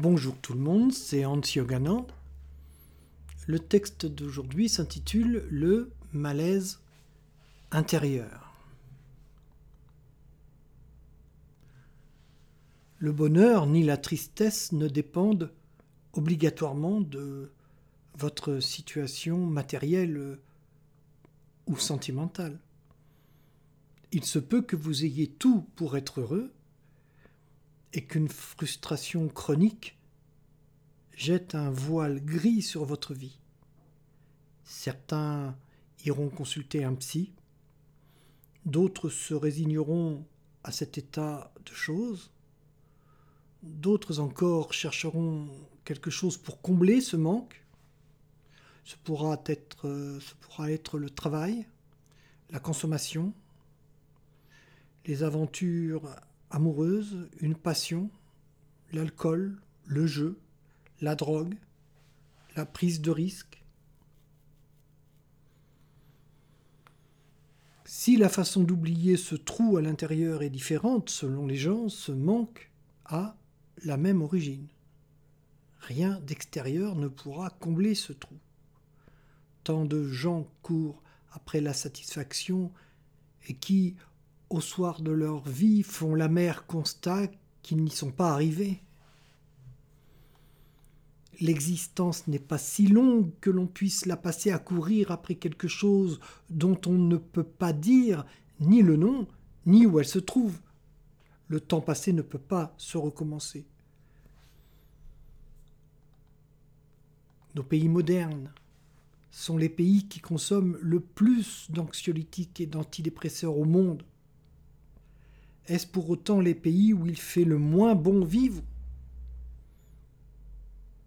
Bonjour tout le monde, c'est Hans. Le texte d'aujourd'hui s'intitule Le malaise intérieur. Le bonheur ni la tristesse ne dépendent obligatoirement de votre situation matérielle ou sentimentale. Il se peut que vous ayez tout pour être heureux et qu'une frustration chronique jette un voile gris sur votre vie. Certains iront consulter un psy, d'autres se résigneront à cet état de choses, d'autres encore chercheront quelque chose pour combler ce manque. Ce pourra être, ce pourra être le travail, la consommation, les aventures amoureuse, une passion, l'alcool, le jeu, la drogue, la prise de risque. Si la façon d'oublier ce trou à l'intérieur est différente selon les gens, ce manque a la même origine. Rien d'extérieur ne pourra combler ce trou. Tant de gens courent après la satisfaction et qui, au soir de leur vie, font l'amer constat qu'ils n'y sont pas arrivés. L'existence n'est pas si longue que l'on puisse la passer à courir après quelque chose dont on ne peut pas dire ni le nom, ni où elle se trouve. Le temps passé ne peut pas se recommencer. Nos pays modernes sont les pays qui consomment le plus d'anxiolytiques et d'antidépresseurs au monde. Est-ce pour autant les pays où il fait le moins bon vivre?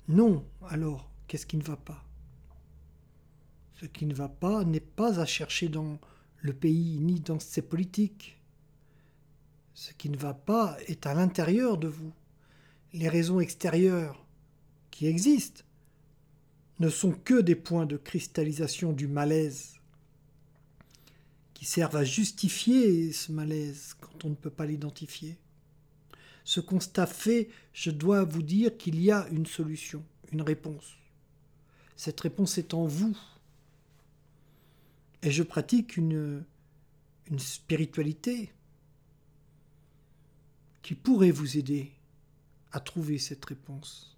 Non, alors, qu'est-ce qui ne va pas? Ce qui ne va pas n'est pas à chercher dans le pays ni dans ses politiques. Ce qui ne va pas est à l'intérieur de vous. Les raisons extérieures qui existent ne sont que des points de cristallisation du malaise qui servent à justifier ce malaise quand on ne peut pas l'identifier. Ce constat fait, je dois vous dire qu'il y a une solution, une réponse. Cette réponse est en vous. Et je pratique une, une spiritualité qui pourrait vous aider à trouver cette réponse.